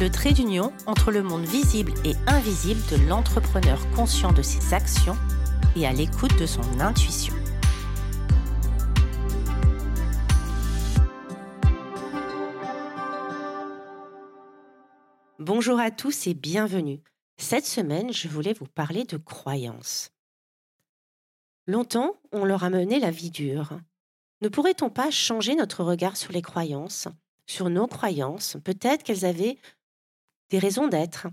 le trait d'union entre le monde visible et invisible de l'entrepreneur conscient de ses actions et à l'écoute de son intuition. Bonjour à tous et bienvenue. Cette semaine, je voulais vous parler de croyances. Longtemps, on leur a mené la vie dure. Ne pourrait-on pas changer notre regard sur les croyances, sur nos croyances Peut-être qu'elles avaient des raisons d'être,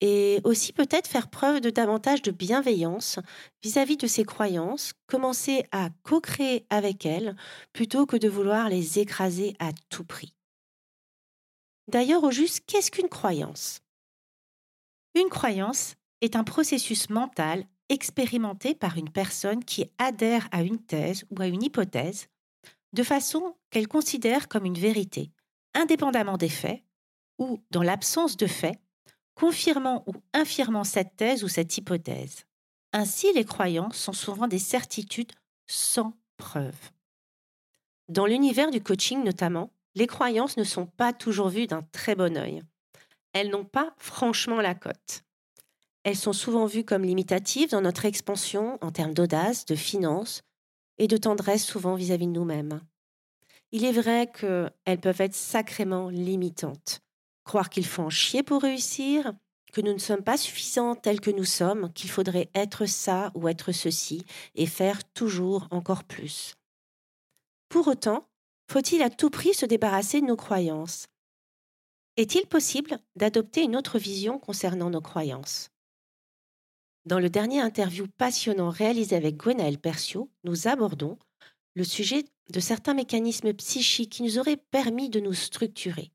et aussi peut-être faire preuve de davantage de bienveillance vis-à-vis de ces croyances, commencer à co-créer avec elles plutôt que de vouloir les écraser à tout prix. D'ailleurs, au juste, qu'est-ce qu'une croyance? Une croyance est un processus mental expérimenté par une personne qui adhère à une thèse ou à une hypothèse de façon qu'elle considère comme une vérité, indépendamment des faits, ou, dans l'absence de faits, confirmant ou infirmant cette thèse ou cette hypothèse. Ainsi, les croyances sont souvent des certitudes sans preuve. Dans l'univers du coaching notamment, les croyances ne sont pas toujours vues d'un très bon œil. Elles n'ont pas franchement la cote. Elles sont souvent vues comme limitatives dans notre expansion en termes d'audace, de finance et de tendresse souvent vis-à-vis de nous-mêmes. Il est vrai qu'elles peuvent être sacrément limitantes. Croire qu'il faut en chier pour réussir, que nous ne sommes pas suffisants tels que nous sommes, qu'il faudrait être ça ou être ceci, et faire toujours encore plus. Pour autant, faut-il à tout prix se débarrasser de nos croyances? Est-il possible d'adopter une autre vision concernant nos croyances? Dans le dernier interview passionnant réalisé avec Gwenaël Percio, nous abordons le sujet de certains mécanismes psychiques qui nous auraient permis de nous structurer.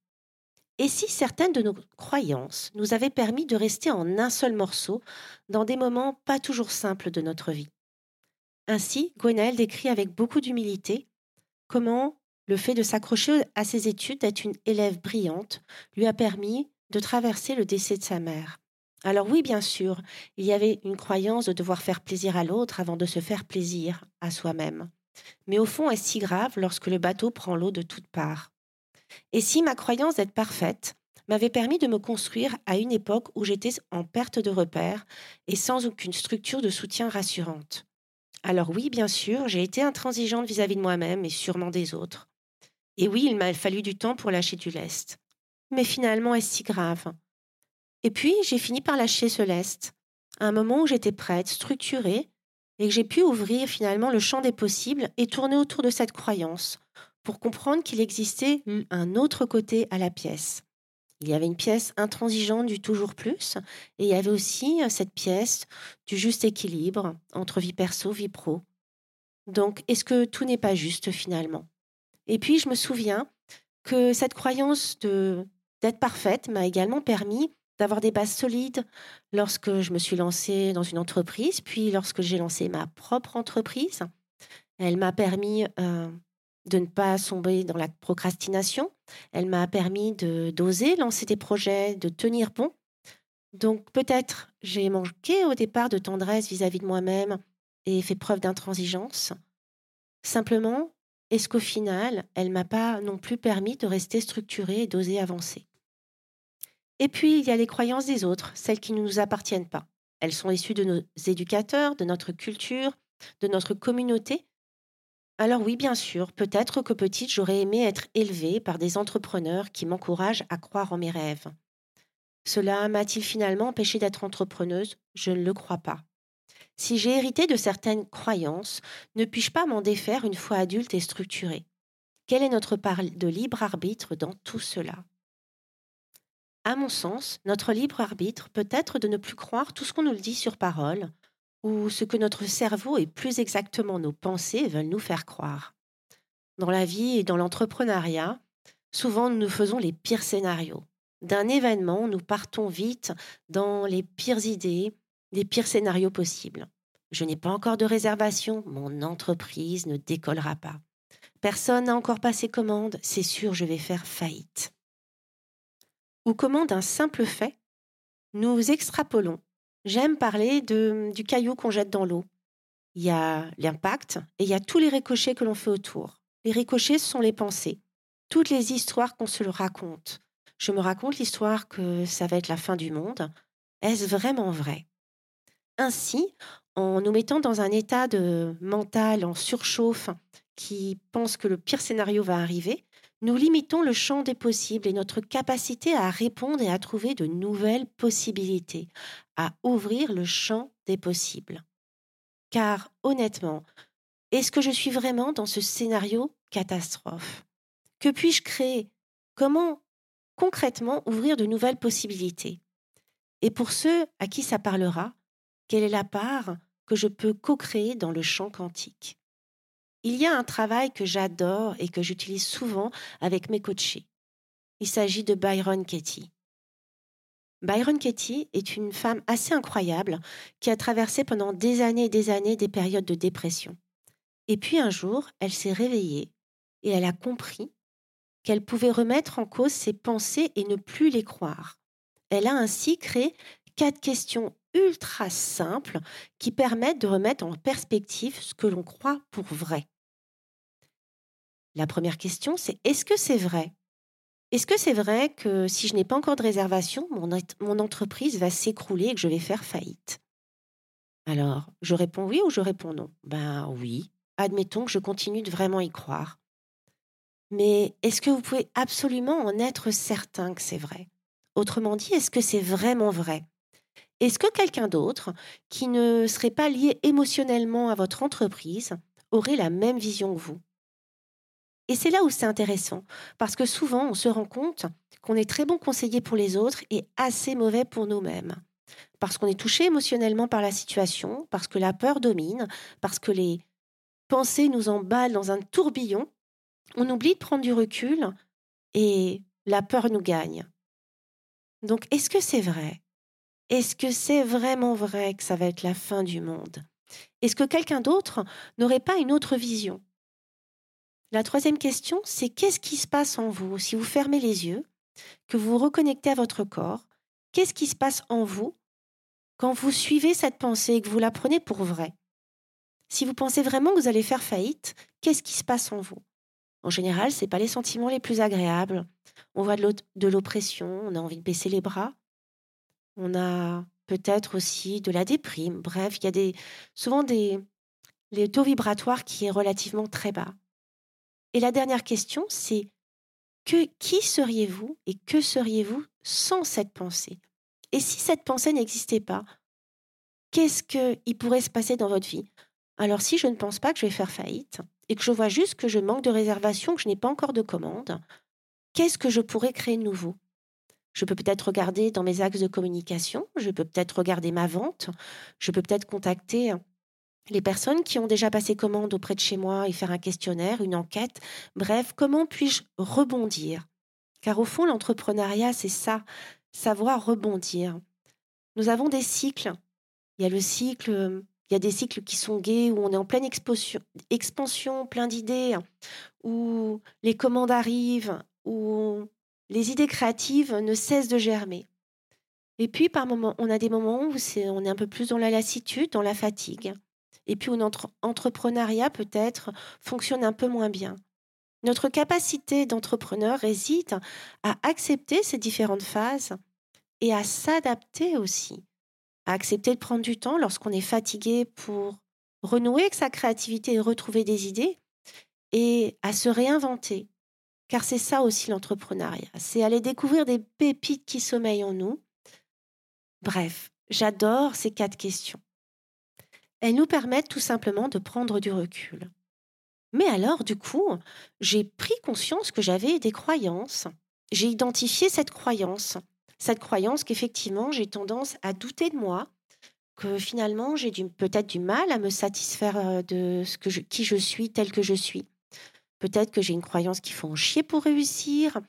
Et si certaines de nos croyances nous avaient permis de rester en un seul morceau dans des moments pas toujours simples de notre vie? Ainsi, Gwenaël décrit avec beaucoup d'humilité comment le fait de s'accrocher à ses études, d'être une élève brillante, lui a permis de traverser le décès de sa mère. Alors oui, bien sûr, il y avait une croyance de devoir faire plaisir à l'autre avant de se faire plaisir à soi-même. Mais au fond, est-ce si grave lorsque le bateau prend l'eau de toutes parts? Et si ma croyance d'être parfaite m'avait permis de me construire à une époque où j'étais en perte de repères et sans aucune structure de soutien rassurante? Alors oui, bien sûr, j'ai été intransigeante vis-à-vis de moi-même et sûrement des autres. Et oui, il m'a fallu du temps pour lâcher du lest. Mais finalement, est-ce si grave? Et puis, j'ai fini par lâcher ce lest, à un moment où j'étais prête, structurée, et que j'ai pu ouvrir finalement le champ des possibles et tourner autour de cette croyance, pour comprendre qu'il existait un autre côté à la pièce. Il y avait une pièce intransigeante du toujours plus, et il y avait aussi euh, cette pièce du juste équilibre entre vie perso, vie pro. Donc, est-ce que tout n'est pas juste finalement? Et puis, je me souviens que cette croyance de d'être parfaite m'a également permis d'avoir des bases solides lorsque je me suis lancée dans une entreprise, puis lorsque j'ai lancé ma propre entreprise. Elle m'a permis euh, de ne pas sombrer dans la procrastination. Elle m'a permis de d'oser lancer des projets, de tenir bon. Donc peut-être j'ai manqué au départ de tendresse vis-à-vis de moi-même et fait preuve d'intransigeance. Simplement, est-ce qu'au final, elle m'a pas non plus permis de rester structurée et d'oser avancer? Et puis, il y a les croyances des autres, celles qui ne nous appartiennent pas. Elles sont issues de nos éducateurs, de notre culture, de notre communauté, alors oui, bien sûr, peut-être que petite, j'aurais aimé être élevée par des entrepreneurs qui m'encouragent à croire en mes rêves. Cela m'a-t-il finalement empêché d'être entrepreneuse? Je ne le crois pas. Si j'ai hérité de certaines croyances, ne puis-je pas m'en défaire une fois adulte et structurée? Quelle est notre part de libre arbitre dans tout cela? À mon sens, notre libre arbitre peut être de ne plus croire tout ce qu'on nous dit sur parole, ce que notre cerveau et plus exactement nos pensées veulent nous faire croire. Dans la vie et dans l'entrepreneuriat, souvent nous nous faisons les pires scénarios. d'un événement, nous partons vite dans les pires idées, les pires scénarios possibles. Je n'ai pas encore de réservation, mon entreprise ne décollera pas. Personne n'a encore passé commande, c'est sûr, je vais faire faillite. Ou comment d'un simple fait, nous extrapolons. J'aime parler de, du caillou qu'on jette dans l'eau. Il y a l'impact et il y a tous les ricochets que l'on fait autour. Les ricochets, sont les pensées, toutes les histoires qu'on se raconte. Je me raconte l'histoire que ça va être la fin du monde. Est-ce vraiment vrai? Ainsi, en nous mettant dans un état de mental en surchauffe qui pense que le pire scénario va arriver, nous limitons le champ des possibles et notre capacité à répondre et à trouver de nouvelles possibilités, à ouvrir le champ des possibles. Car honnêtement, est-ce que je suis vraiment dans ce scénario catastrophe? Que puis-je créer? Comment concrètement ouvrir de nouvelles possibilités? Et pour ceux à qui ça parlera, quelle est la part que je peux co-créer dans le champ quantique? Il y a un travail que j'adore et que j'utilise souvent avec mes coachés. Il s'agit de Byron Katie. Byron Katie est une femme assez incroyable qui a traversé pendant des années et des années des périodes de dépression. Et puis un jour, elle s'est réveillée et elle a compris qu'elle pouvait remettre en cause ses pensées et ne plus les croire. Elle a ainsi créé quatre questions ultra simples qui permettent de remettre en perspective ce que l'on croit pour vrai. La première question, c'est est-ce que c'est vrai? Est-ce que c'est vrai que si je n'ai pas encore de réservation, mon, entreprise va s'écrouler et que je vais faire faillite? Alors, je réponds oui ou je réponds non? Ben oui. Admettons que je continue de vraiment y croire. Mais est-ce que vous pouvez absolument en être certain que c'est vrai? Autrement dit, est-ce que c'est vraiment vrai? Est-ce que quelqu'un d'autre, qui ne serait pas lié émotionnellement à votre entreprise, aurait la même vision que vous? Et c'est là où c'est intéressant, parce que souvent on se rend compte qu'on est très bon conseiller pour les autres et assez mauvais pour nous-mêmes. Parce qu'on est touché émotionnellement par la situation, parce que la peur domine, parce que les pensées nous emballent dans un tourbillon, on oublie de prendre du recul et la peur nous gagne. Donc est-ce que c'est vrai? Est-ce que c'est vraiment vrai que ça va être la fin du monde? Est-ce que quelqu'un d'autre n'aurait pas une autre vision? La troisième question, c'est qu'est-ce qui se passe en vous si vous fermez les yeux, que vous reconnectez à votre corps? Qu'est-ce qui se passe en vous quand vous suivez cette pensée et que vous la prenez pour vraie? Si vous pensez vraiment que vous allez faire faillite, qu'est-ce qui se passe en vous? En général, ce pas les sentiments les plus agréables. On voit de l'oppression, on a envie de baisser les bras, on a peut-être aussi de la déprime. Bref, il y a des, souvent des, les taux vibratoires qui est relativement très bas. Et la dernière question, c'est que, qui seriez-vous et que seriez-vous sans cette pensée? Et si cette pensée n'existait pas, qu'est-ce qu'il pourrait se passer dans votre vie? Alors si je ne pense pas que je vais faire faillite et que je vois juste que je manque de réservation, que je n'ai pas encore de commande, qu'est-ce que je pourrais créer de nouveau? Je peux peut-être regarder dans mes axes de communication, je peux peut-être regarder ma vente, je peux peut-être contacter les personnes qui ont déjà passé commande auprès de chez moi et faire un questionnaire, une enquête. Bref, comment puis-je rebondir? Car au fond, l'entrepreneuriat, c'est ça, savoir rebondir. Nous avons des cycles. Il y a le cycle, il y a des cycles qui sont gays, où on est en pleine expansion, plein d'idées, où les commandes arrivent, où les idées créatives ne cessent de germer. Et puis, par moments, on a des moments où on est un peu plus dans la lassitude, dans la fatigue et puis où notre entrepreneuriat peut-être fonctionne un peu moins bien. Notre capacité d'entrepreneur réside à accepter ces différentes phases et à s'adapter aussi, à accepter de prendre du temps lorsqu'on est fatigué pour renouer avec sa créativité et retrouver des idées, et à se réinventer. Car c'est ça aussi l'entrepreneuriat, c'est aller découvrir des pépites qui sommeillent en nous. Bref, j'adore ces quatre questions. Elles nous permettent tout simplement de prendre du recul. Mais alors, du coup, j'ai pris conscience que j'avais des croyances. J'ai identifié cette croyance. Cette croyance qu'effectivement, j'ai tendance à douter de moi, que finalement, j'ai peut-être du mal à me satisfaire euh, de qui je suis, tel que je suis. Peut-être que j'ai une croyance qu'il faut en chier pour réussir,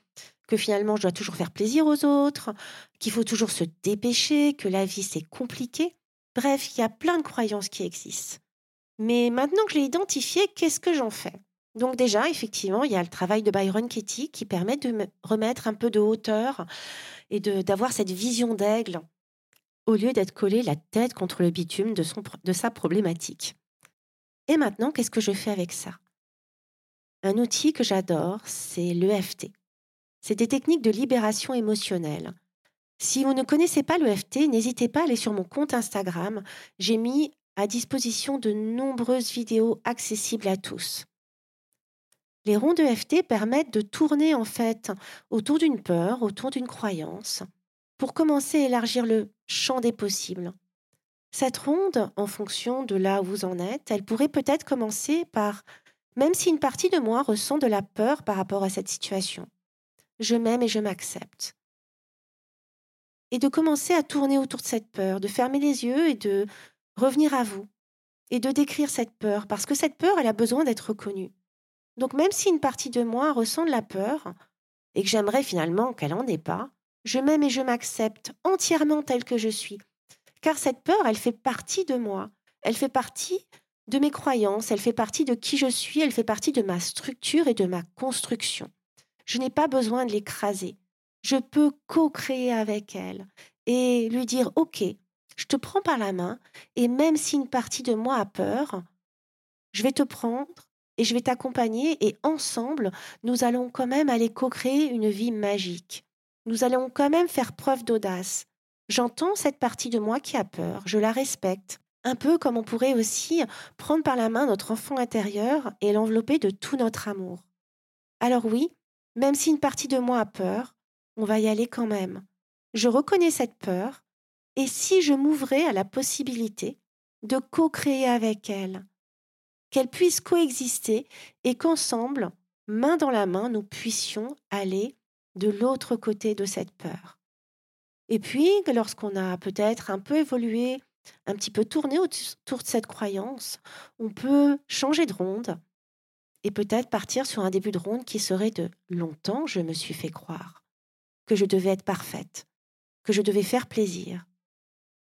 que finalement je dois toujours faire plaisir aux autres, qu'il faut toujours se dépêcher, que la vie c'est compliqué. Bref, il y a plein de croyances qui existent. Mais maintenant que je l'ai identifié, qu'est-ce que j'en fais? Donc déjà, effectivement, il y a le travail de Byron Katie qui permet de me remettre un peu de hauteur et d'avoir cette vision d'aigle au lieu d'être collé la tête contre le bitume de, son, de sa problématique. Et maintenant, qu'est-ce que je fais avec ça? Un outil que j'adore, c'est l'EFT. C'est des techniques de libération émotionnelle. Si vous ne connaissez pas l'EFT, n'hésitez pas à aller sur mon compte Instagram. J'ai mis à disposition de nombreuses vidéos accessibles à tous. Les ronds d'EFT permettent de tourner en fait autour d'une peur, autour d'une croyance, pour commencer à élargir le champ des possibles. Cette ronde, en fonction de là où vous en êtes, elle pourrait peut-être commencer par même si une partie de moi ressent de la peur par rapport à cette situation. Je m'aime et je m'accepte. Et de commencer à tourner autour de cette peur, de fermer les yeux et de revenir à vous. Et de décrire cette peur, parce que cette peur, elle a besoin d'être reconnue. Donc même si une partie de moi ressent de la peur, et que j'aimerais finalement qu'elle n'en ait pas, je m'aime et je m'accepte entièrement telle que je suis. Car cette peur, elle fait partie de moi. Elle fait partie de mes croyances, elle fait partie de qui je suis, elle fait partie de ma structure et de ma construction. Je n'ai pas besoin de l'écraser. Je peux co-créer avec elle et lui dire OK, je te prends par la main et même si une partie de moi a peur, je vais te prendre et je vais t'accompagner et ensemble, nous allons quand même aller co-créer une vie magique nous allons quand même faire preuve d'audace. J'entends cette partie de moi qui a peur, je la respecte, un peu comme on pourrait aussi prendre par la main notre enfant intérieur et l'envelopper de tout notre amour. Alors oui, même si une partie de moi a peur, on va y aller quand même. Je reconnais cette peur, et si je m'ouvrais à la possibilité de co-créer avec elle, qu'elle puisse coexister et qu'ensemble, main dans la main, nous puissions aller de l'autre côté de cette peur. Et puis, lorsqu'on a peut-être un peu évolué, un petit peu tourné autour de cette croyance, on peut changer de ronde et peut-être partir sur un début de ronde qui serait de longtemps je me suis fait croire que je devais être parfaite, que je devais faire plaisir.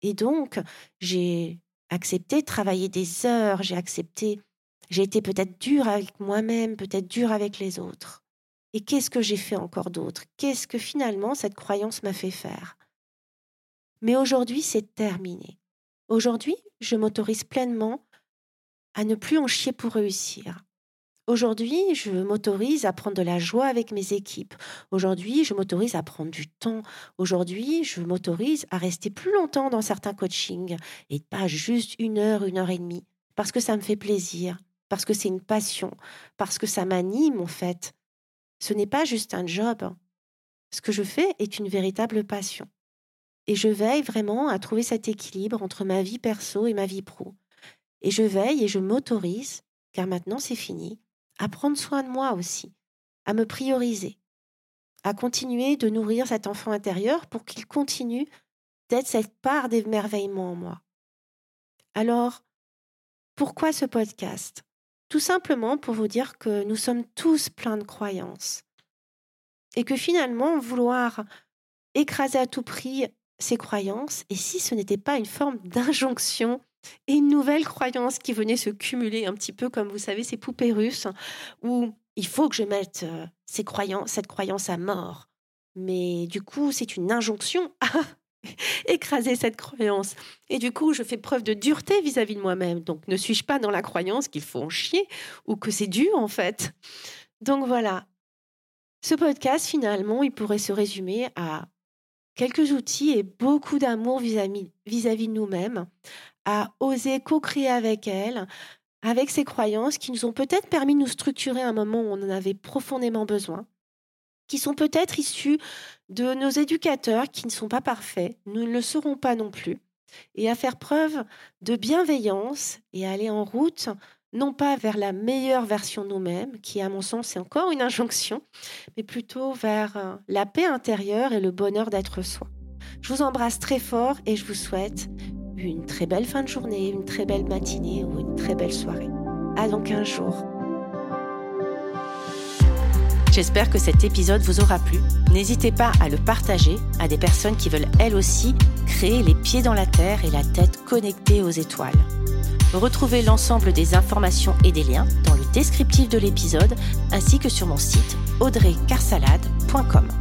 Et donc, j'ai accepté de travailler des heures, j'ai accepté, j'ai été peut-être dure avec moi-même, peut-être dure avec les autres. Et qu'est-ce que j'ai fait encore d'autre? Qu'est-ce que finalement cette croyance m'a fait faire? Mais aujourd'hui, c'est terminé. Aujourd'hui, je m'autorise pleinement à ne plus en chier pour réussir. Aujourd'hui, je m'autorise à prendre de la joie avec mes équipes. Aujourd'hui, je m'autorise à prendre du temps. Aujourd'hui, je m'autorise à rester plus longtemps dans certains coachings et pas juste une heure, une heure et demie, parce que ça me fait plaisir, parce que c'est une passion, parce que ça m'anime en fait, ce n'est pas juste un job. Ce que je fais est une véritable passion. Et je veille vraiment à trouver cet équilibre entre ma vie perso et ma vie pro. Et je veille et je m'autorise, car maintenant c'est fini, à prendre soin de moi aussi, à me prioriser, à continuer de nourrir cet enfant intérieur pour qu'il continue d'être cette part d'émerveillement en moi. Alors, pourquoi ce podcast? Tout simplement pour vous dire que nous sommes tous pleins de croyances. Et que finalement, vouloir écraser à tout prix ces croyances, et si ce n'était pas une forme d'injonction et une nouvelle croyance qui venait se cumuler un petit peu comme vous savez ces poupées russes, où il faut que je mette euh, cette croyance à mort. Mais du coup, c'est une injonction écraser cette croyance. Et du coup, je fais preuve de dureté vis-à-vis de moi-même. Donc, ne suis-je pas dans la croyance qu'il faut en chier ou que c'est dur en fait? Donc voilà. Ce podcast, finalement, il pourrait se résumer à quelques outils et beaucoup d'amour vis-à-vis de nous-mêmes, à oser co-créer avec elles, avec ces croyances qui nous ont peut-être permis de nous structurer à un moment où on en avait profondément besoin, qui sont peut-être issus de nos éducateurs qui ne sont pas parfaits, nous ne le serons pas non plus, et à faire preuve de bienveillance et à aller en route, non pas vers la meilleure version de nous-mêmes, qui à mon sens est encore une injonction, mais plutôt vers euh, la paix intérieure et le bonheur d'être soi. Je vous embrasse très fort et je vous souhaite une très belle fin de journée, une très belle matinée ou une très belle soirée. À donc un jour. J'espère que cet épisode vous aura plu. N'hésitez pas à le partager à des personnes qui veulent elles aussi créer les pieds dans la terre et la tête connectée aux étoiles. Retrouvez l'ensemble des informations et des liens dans le descriptif de l'épisode ainsi que sur mon site audreycarsalade.com.